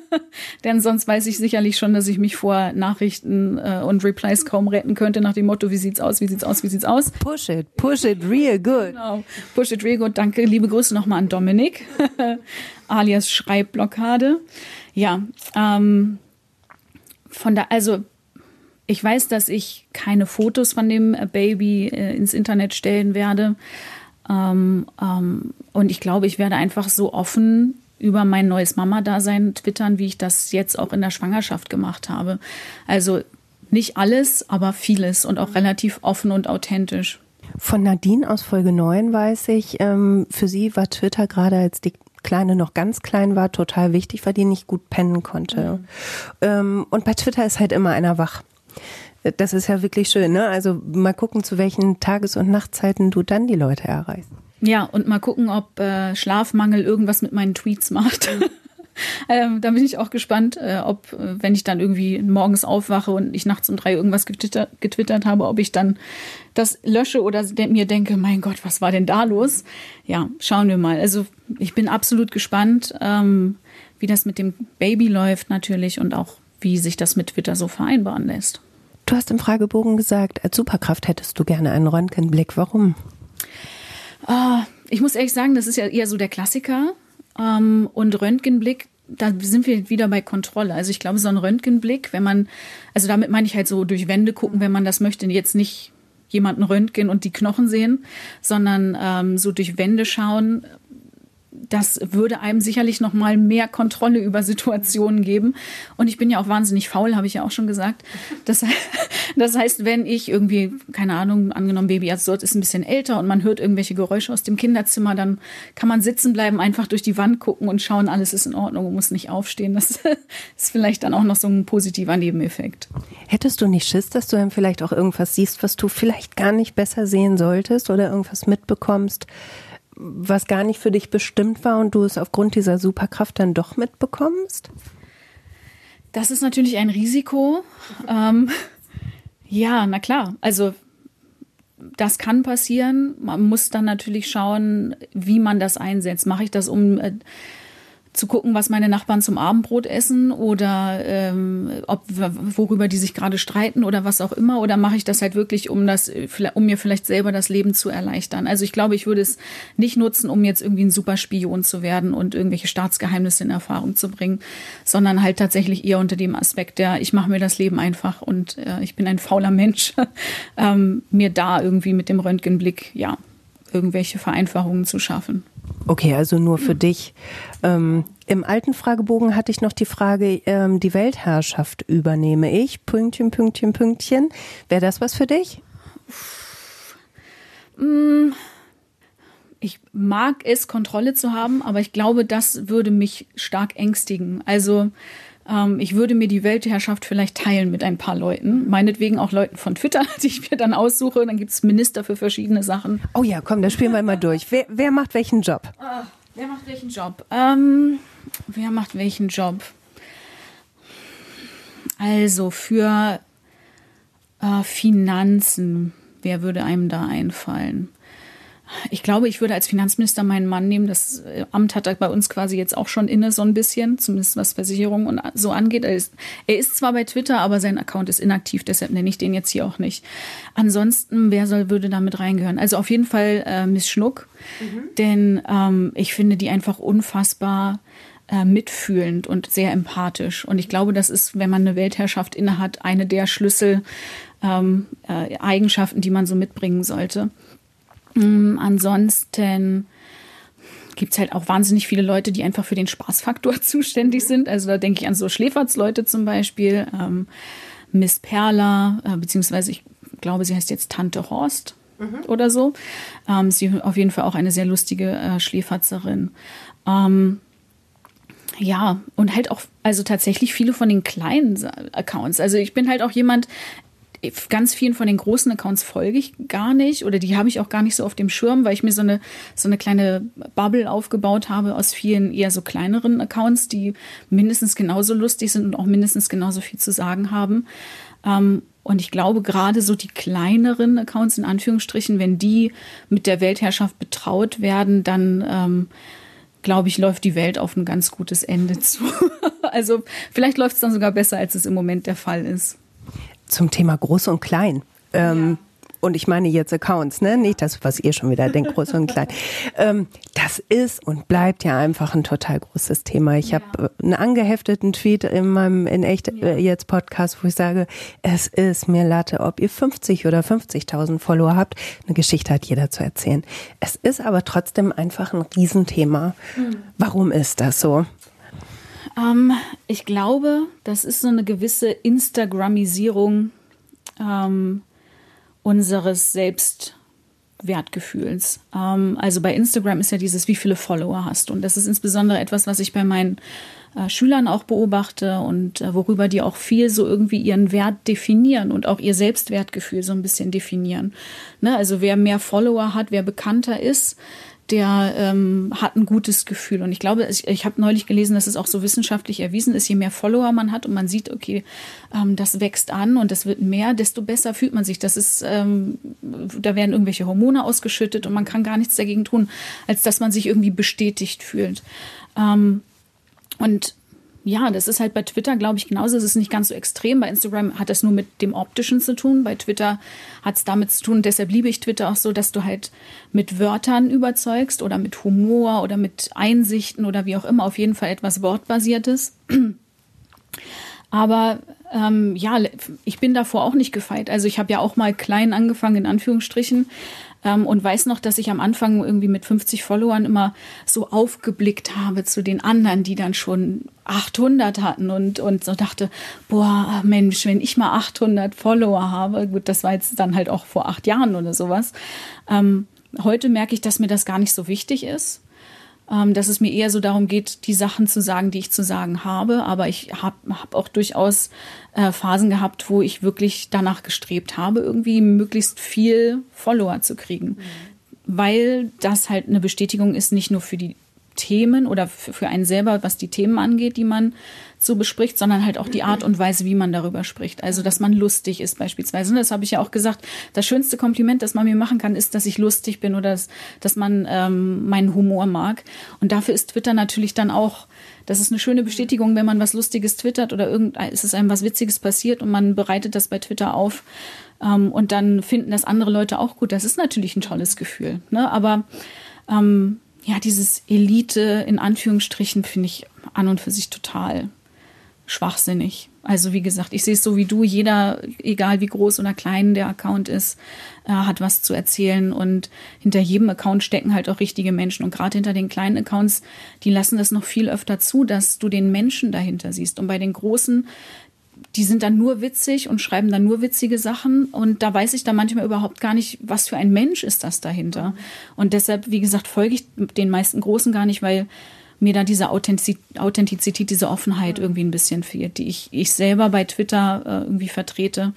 Denn sonst weiß ich sicherlich schon, dass ich mich vor Nachrichten äh, und Replies kaum retten könnte, nach dem Motto, wie sieht's aus, wie sieht's aus, wie sieht's aus? Push it, push it real good. Genau. Push it real good. Danke. Liebe Grüße nochmal an Dominik, alias Schreibblockade. Ja, ähm, von da, also ich weiß, dass ich keine Fotos von dem Baby äh, ins Internet stellen werde. Ähm, ähm, und ich glaube, ich werde einfach so offen über mein neues Mama-Dasein twittern, wie ich das jetzt auch in der Schwangerschaft gemacht habe. Also nicht alles, aber vieles und auch relativ offen und authentisch. Von Nadine aus Folge 9 weiß ich, ähm, für sie war Twitter gerade als die Kleine noch ganz klein war, total wichtig, weil die nicht gut pennen konnte. Mhm. Ähm, und bei Twitter ist halt immer einer wach. Das ist ja wirklich schön, ne? Also mal gucken, zu welchen Tages- und Nachtzeiten du dann die Leute erreichst. Ja, und mal gucken, ob äh, Schlafmangel irgendwas mit meinen Tweets macht. ähm, da bin ich auch gespannt, äh, ob, äh, wenn ich dann irgendwie morgens aufwache und ich nachts um drei irgendwas getwittert, getwittert habe, ob ich dann das lösche oder de mir denke, mein Gott, was war denn da los? Ja, schauen wir mal. Also ich bin absolut gespannt, ähm, wie das mit dem Baby läuft natürlich und auch wie sich das mit Twitter so vereinbaren lässt. Du hast im Fragebogen gesagt, als Superkraft hättest du gerne einen Röntgenblick. Warum? Oh, ich muss ehrlich sagen, das ist ja eher so der Klassiker. Ähm, und Röntgenblick, da sind wir wieder bei Kontrolle. Also ich glaube, so ein Röntgenblick, wenn man, also damit meine ich halt so durch Wände gucken, wenn man das möchte, jetzt nicht jemanden röntgen und die Knochen sehen, sondern ähm, so durch Wände schauen, das würde einem sicherlich noch mal mehr Kontrolle über Situationen geben. Und ich bin ja auch wahnsinnig faul, habe ich ja auch schon gesagt. Das, das heißt, wenn ich irgendwie, keine Ahnung, angenommen, Baby ist ein bisschen älter und man hört irgendwelche Geräusche aus dem Kinderzimmer, dann kann man sitzen bleiben, einfach durch die Wand gucken und schauen, alles ist in Ordnung und muss nicht aufstehen. Das ist vielleicht dann auch noch so ein positiver Nebeneffekt. Hättest du nicht Schiss, dass du dann vielleicht auch irgendwas siehst, was du vielleicht gar nicht besser sehen solltest oder irgendwas mitbekommst? Was gar nicht für dich bestimmt war und du es aufgrund dieser Superkraft dann doch mitbekommst? Das ist natürlich ein Risiko. Ähm, ja, na klar. Also das kann passieren. Man muss dann natürlich schauen, wie man das einsetzt. Mache ich das, um äh, zu gucken, was meine Nachbarn zum Abendbrot essen oder ähm, ob worüber die sich gerade streiten oder was auch immer oder mache ich das halt wirklich, um das, um mir vielleicht selber das Leben zu erleichtern. Also ich glaube, ich würde es nicht nutzen, um jetzt irgendwie ein Superspion zu werden und irgendwelche Staatsgeheimnisse in Erfahrung zu bringen, sondern halt tatsächlich eher unter dem Aspekt, der ich mache mir das Leben einfach und äh, ich bin ein fauler Mensch, ähm, mir da irgendwie mit dem Röntgenblick ja irgendwelche Vereinfachungen zu schaffen. Okay, also nur für dich. Ähm, Im alten Fragebogen hatte ich noch die Frage, ähm, die Weltherrschaft übernehme ich, Pünktchen, Pünktchen, Pünktchen. Wäre das was für dich? Mm, ich mag es, Kontrolle zu haben, aber ich glaube, das würde mich stark ängstigen. Also ähm, ich würde mir die Weltherrschaft vielleicht teilen mit ein paar Leuten. Meinetwegen auch Leuten von Twitter, die ich mir dann aussuche. Dann gibt es Minister für verschiedene Sachen. Oh ja, komm, das spielen wir mal durch. Wer, wer macht welchen Job? Uh, wer macht welchen Job? Ähm, wer macht welchen Job? Also für äh, Finanzen, wer würde einem da einfallen? Ich glaube, ich würde als Finanzminister meinen Mann nehmen. Das äh, Amt hat er bei uns quasi jetzt auch schon inne, so ein bisschen, zumindest was Versicherungen und so angeht. Er ist, er ist zwar bei Twitter, aber sein Account ist inaktiv, deshalb nenne ich den jetzt hier auch nicht. Ansonsten, wer soll, würde da mit reingehören? Also auf jeden Fall äh, Miss Schnuck, mhm. denn ähm, ich finde die einfach unfassbar äh, mitfühlend und sehr empathisch. Und ich glaube, das ist, wenn man eine Weltherrschaft innehat, eine der Schlüssel ähm, äh, Eigenschaften, die man so mitbringen sollte. Ähm, ansonsten gibt es halt auch wahnsinnig viele Leute, die einfach für den Spaßfaktor zuständig sind. Also da denke ich an so Schläfertsleute zum Beispiel, ähm, Miss Perla, äh, beziehungsweise ich glaube, sie heißt jetzt Tante Horst mhm. oder so. Ähm, sie auf jeden Fall auch eine sehr lustige äh, Schläferzerin. Ähm, ja, und halt auch, also tatsächlich viele von den kleinen Accounts. Also ich bin halt auch jemand, ganz vielen von den großen Accounts folge ich gar nicht oder die habe ich auch gar nicht so auf dem Schirm, weil ich mir so eine, so eine kleine Bubble aufgebaut habe aus vielen eher so kleineren Accounts, die mindestens genauso lustig sind und auch mindestens genauso viel zu sagen haben. Ähm, und ich glaube, gerade so die kleineren Accounts in Anführungsstrichen, wenn die mit der Weltherrschaft betraut werden, dann ähm, glaube ich, läuft die Welt auf ein ganz gutes Ende zu. also vielleicht läuft es dann sogar besser, als es im Moment der Fall ist zum Thema groß und klein. Ähm, ja. Und ich meine jetzt Accounts, ne? Nicht das, was ihr schon wieder denkt, groß und klein. Ähm, das ist und bleibt ja einfach ein total großes Thema. Ich ja. habe äh, einen angehefteten Tweet in meinem in echt. Äh, jetzt Podcast, wo ich sage, es ist mir Latte, ob ihr 50 oder 50.000 Follower habt. Eine Geschichte hat jeder zu erzählen. Es ist aber trotzdem einfach ein Riesenthema. Mhm. Warum ist das so? Ähm, ich glaube, das ist so eine gewisse Instagramisierung ähm, unseres Selbstwertgefühls. Ähm, also bei Instagram ist ja dieses, wie viele Follower hast. Und das ist insbesondere etwas, was ich bei meinen äh, Schülern auch beobachte und äh, worüber die auch viel so irgendwie ihren Wert definieren und auch ihr Selbstwertgefühl so ein bisschen definieren. Ne? Also wer mehr Follower hat, wer bekannter ist, der ähm, hat ein gutes Gefühl. Und ich glaube, ich, ich habe neulich gelesen, dass es auch so wissenschaftlich erwiesen ist, je mehr Follower man hat und man sieht, okay, ähm, das wächst an und das wird mehr, desto besser fühlt man sich. Das ist, ähm, da werden irgendwelche Hormone ausgeschüttet und man kann gar nichts dagegen tun, als dass man sich irgendwie bestätigt fühlt. Ähm, und ja, das ist halt bei Twitter, glaube ich, genauso. Es ist nicht ganz so extrem. Bei Instagram hat das nur mit dem Optischen zu tun. Bei Twitter hat es damit zu tun. Deshalb liebe ich Twitter auch so, dass du halt mit Wörtern überzeugst oder mit Humor oder mit Einsichten oder wie auch immer. Auf jeden Fall etwas Wortbasiertes. Aber ähm, ja, ich bin davor auch nicht gefeit. Also ich habe ja auch mal klein angefangen, in Anführungsstrichen, ähm, und weiß noch, dass ich am Anfang irgendwie mit 50 Followern immer so aufgeblickt habe zu den anderen, die dann schon 800 hatten und, und so dachte, boah, Mensch, wenn ich mal 800 Follower habe, gut, das war jetzt dann halt auch vor acht Jahren oder sowas. Ähm, heute merke ich, dass mir das gar nicht so wichtig ist dass es mir eher so darum geht, die Sachen zu sagen, die ich zu sagen habe. Aber ich habe hab auch durchaus äh, Phasen gehabt, wo ich wirklich danach gestrebt habe, irgendwie möglichst viel Follower zu kriegen. Mhm. Weil das halt eine Bestätigung ist, nicht nur für die Themen oder für einen selber, was die Themen angeht, die man so bespricht, sondern halt auch die Art und Weise, wie man darüber spricht. Also, dass man lustig ist beispielsweise. Und das habe ich ja auch gesagt. Das schönste Kompliment, das man mir machen kann, ist, dass ich lustig bin oder dass, dass man ähm, meinen Humor mag. Und dafür ist Twitter natürlich dann auch, das ist eine schöne Bestätigung, wenn man was Lustiges twittert oder irgendein, ist es einem was Witziges passiert und man bereitet das bei Twitter auf. Ähm, und dann finden das andere Leute auch gut. Das ist natürlich ein tolles Gefühl. Ne? Aber ähm, ja, dieses Elite in Anführungsstrichen finde ich an und für sich total schwachsinnig. Also wie gesagt, ich sehe es so wie du, jeder, egal wie groß oder klein der Account ist, äh, hat was zu erzählen und hinter jedem Account stecken halt auch richtige Menschen und gerade hinter den kleinen Accounts, die lassen das noch viel öfter zu, dass du den Menschen dahinter siehst und bei den großen die sind dann nur witzig und schreiben dann nur witzige Sachen. Und da weiß ich dann manchmal überhaupt gar nicht, was für ein Mensch ist das dahinter. Und deshalb, wie gesagt, folge ich den meisten Großen gar nicht, weil mir da diese Authentizität, diese Offenheit irgendwie ein bisschen fehlt, die ich, ich selber bei Twitter äh, irgendwie vertrete.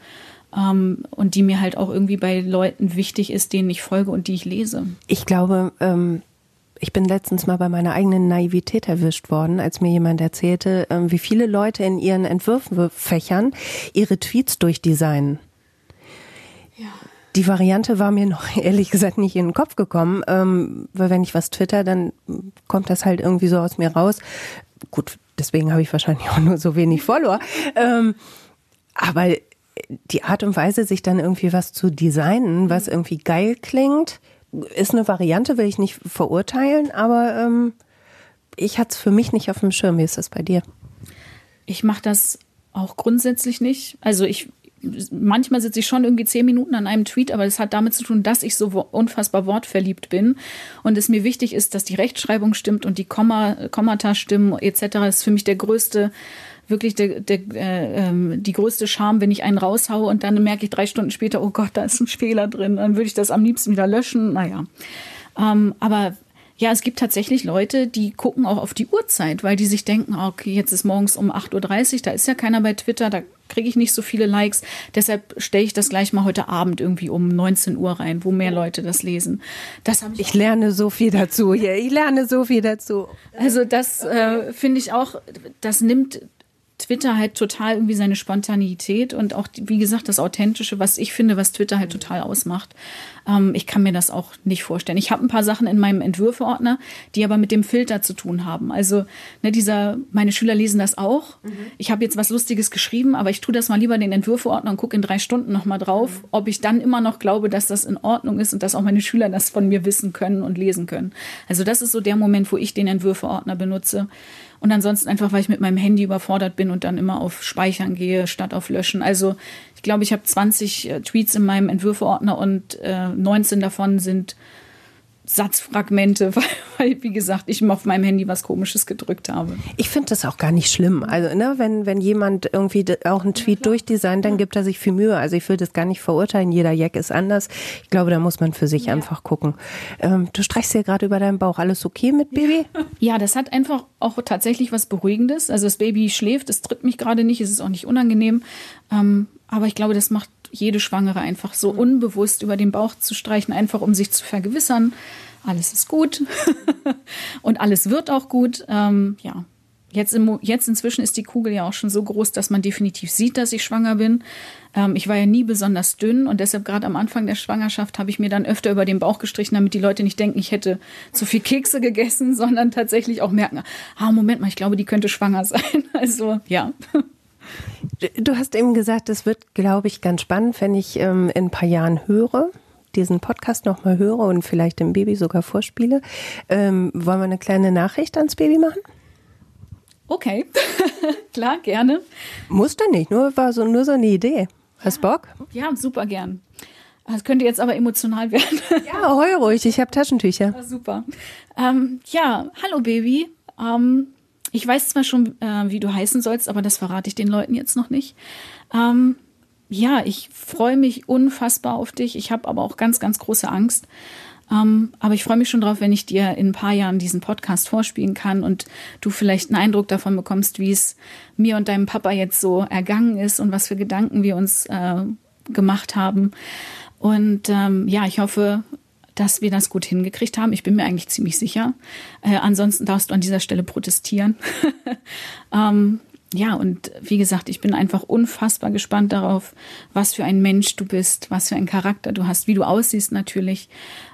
Ähm, und die mir halt auch irgendwie bei Leuten wichtig ist, denen ich folge und die ich lese. Ich glaube, ähm, ich bin letztens mal bei meiner eigenen Naivität erwischt worden, als mir jemand erzählte, ähm, wie viele Leute in ihren Entwürfen fächern ihre Tweets durchdesignen. Ja. Die Variante war mir noch ehrlich gesagt nicht in den Kopf gekommen, ähm, weil wenn ich was twitter, dann kommt das halt irgendwie so aus mir raus. Gut, deswegen habe ich wahrscheinlich auch nur so wenig Follower. Ähm, aber die Art und Weise, sich dann irgendwie was zu designen, was irgendwie geil klingt, ist eine Variante, will ich nicht verurteilen, aber ähm, ich hatte es für mich nicht auf dem Schirm. Wie ist das bei dir? Ich mache das auch grundsätzlich nicht. Also ich manchmal sitze ich schon irgendwie zehn Minuten an einem Tweet, aber das hat damit zu tun, dass ich so unfassbar wortverliebt bin und es mir wichtig ist, dass die Rechtschreibung stimmt und die Komma, Kommata stimmen etc. Das ist für mich der größte wirklich der, der, äh, ähm, die größte Scham, wenn ich einen raushaue und dann merke ich drei Stunden später, oh Gott, da ist ein Fehler drin, dann würde ich das am liebsten wieder löschen. Naja. Ähm, aber ja, es gibt tatsächlich Leute, die gucken auch auf die Uhrzeit, weil die sich denken, okay, jetzt ist morgens um 8.30 Uhr, da ist ja keiner bei Twitter, da kriege ich nicht so viele Likes. Deshalb stelle ich das gleich mal heute Abend irgendwie um 19 Uhr rein, wo mehr Leute das lesen. Das ich, ich lerne so viel dazu hier. Ich lerne so viel dazu. Also das äh, finde ich auch, das nimmt Twitter halt total irgendwie seine Spontanität und auch, wie gesagt, das Authentische, was ich finde, was Twitter halt total ausmacht. Ähm, ich kann mir das auch nicht vorstellen. Ich habe ein paar Sachen in meinem Entwürfeordner, die aber mit dem Filter zu tun haben. Also, ne, dieser, meine Schüler lesen das auch. Mhm. Ich habe jetzt was Lustiges geschrieben, aber ich tue das mal lieber in den Entwürfeordner und gucke in drei Stunden nochmal drauf, mhm. ob ich dann immer noch glaube, dass das in Ordnung ist und dass auch meine Schüler das von mir wissen können und lesen können. Also, das ist so der Moment, wo ich den Entwürfeordner benutze. Und ansonsten einfach, weil ich mit meinem Handy überfordert bin und dann immer auf Speichern gehe, statt auf Löschen. Also ich glaube, ich habe 20 äh, Tweets in meinem Entwürfeordner und äh, 19 davon sind Satzfragmente, weil, weil, wie gesagt, ich auf meinem Handy was Komisches gedrückt habe. Ich finde das auch gar nicht schlimm. Also, ne, wenn, wenn jemand irgendwie auch einen Tweet ja, durchdesignt, dann gibt er sich viel Mühe. Also ich will das gar nicht verurteilen. Jeder Jack ist anders. Ich glaube, da muss man für sich ja. einfach gucken. Ähm, du streichst dir gerade über deinen Bauch. Alles okay mit Baby? Ja, das hat einfach auch tatsächlich was Beruhigendes. Also das Baby schläft, es tritt mich gerade nicht, es ist auch nicht unangenehm. Ähm, aber ich glaube, das macht jede Schwangere einfach so unbewusst über den Bauch zu streichen, einfach um sich zu vergewissern, alles ist gut und alles wird auch gut. Ähm, ja, Jetzt, im, jetzt inzwischen ist die Kugel ja auch schon so groß, dass man definitiv sieht, dass ich schwanger bin. Ähm, ich war ja nie besonders dünn und deshalb gerade am Anfang der Schwangerschaft habe ich mir dann öfter über den Bauch gestrichen, damit die Leute nicht denken, ich hätte zu viel Kekse gegessen, sondern tatsächlich auch merken, ah, Moment mal, ich glaube, die könnte schwanger sein. Also ja. Du hast eben gesagt, es wird, glaube ich, ganz spannend, wenn ich ähm, in ein paar Jahren höre, diesen Podcast nochmal höre und vielleicht dem Baby sogar vorspiele. Ähm, wollen wir eine kleine Nachricht ans Baby machen? Okay, klar, gerne. Muss dann nicht, nur war so nur so eine Idee. Hast ja. Bock? Ja, super gern. Das könnte jetzt aber emotional werden. ja, heul ruhig, ich habe Taschentücher. Ja, super. Ähm, ja, hallo Baby. Ähm, ich weiß zwar schon, äh, wie du heißen sollst, aber das verrate ich den Leuten jetzt noch nicht. Ähm, ja, ich freue mich unfassbar auf dich. Ich habe aber auch ganz, ganz große Angst. Ähm, aber ich freue mich schon drauf, wenn ich dir in ein paar Jahren diesen Podcast vorspielen kann und du vielleicht einen Eindruck davon bekommst, wie es mir und deinem Papa jetzt so ergangen ist und was für Gedanken wir uns äh, gemacht haben. Und ähm, ja, ich hoffe, dass wir das gut hingekriegt haben. Ich bin mir eigentlich ziemlich sicher. Äh, ansonsten darfst du an dieser Stelle protestieren. ähm, ja, und wie gesagt, ich bin einfach unfassbar gespannt darauf, was für ein Mensch du bist, was für ein Charakter du hast, wie du aussiehst natürlich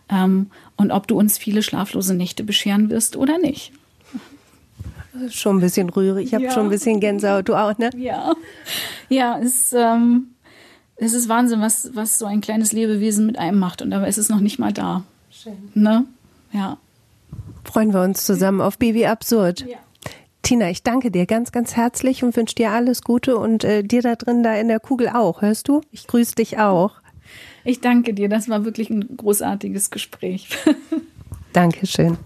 ähm, und ob du uns viele schlaflose Nächte bescheren wirst oder nicht. Schon ein bisschen rührig, ich habe ja. schon ein bisschen Gänsehaut, du auch, ne? Ja, ja, es, ähm, es ist Wahnsinn, was, was so ein kleines Lebewesen mit einem macht und dabei ist es noch nicht mal da. Schön. Ne? Ja. Freuen wir uns zusammen auf Baby Absurd. Ja. Tina, ich danke dir ganz, ganz herzlich und wünsche dir alles Gute und äh, dir da drin da in der Kugel auch. Hörst du? Ich grüße dich auch. Ich danke dir. Das war wirklich ein großartiges Gespräch. Dankeschön.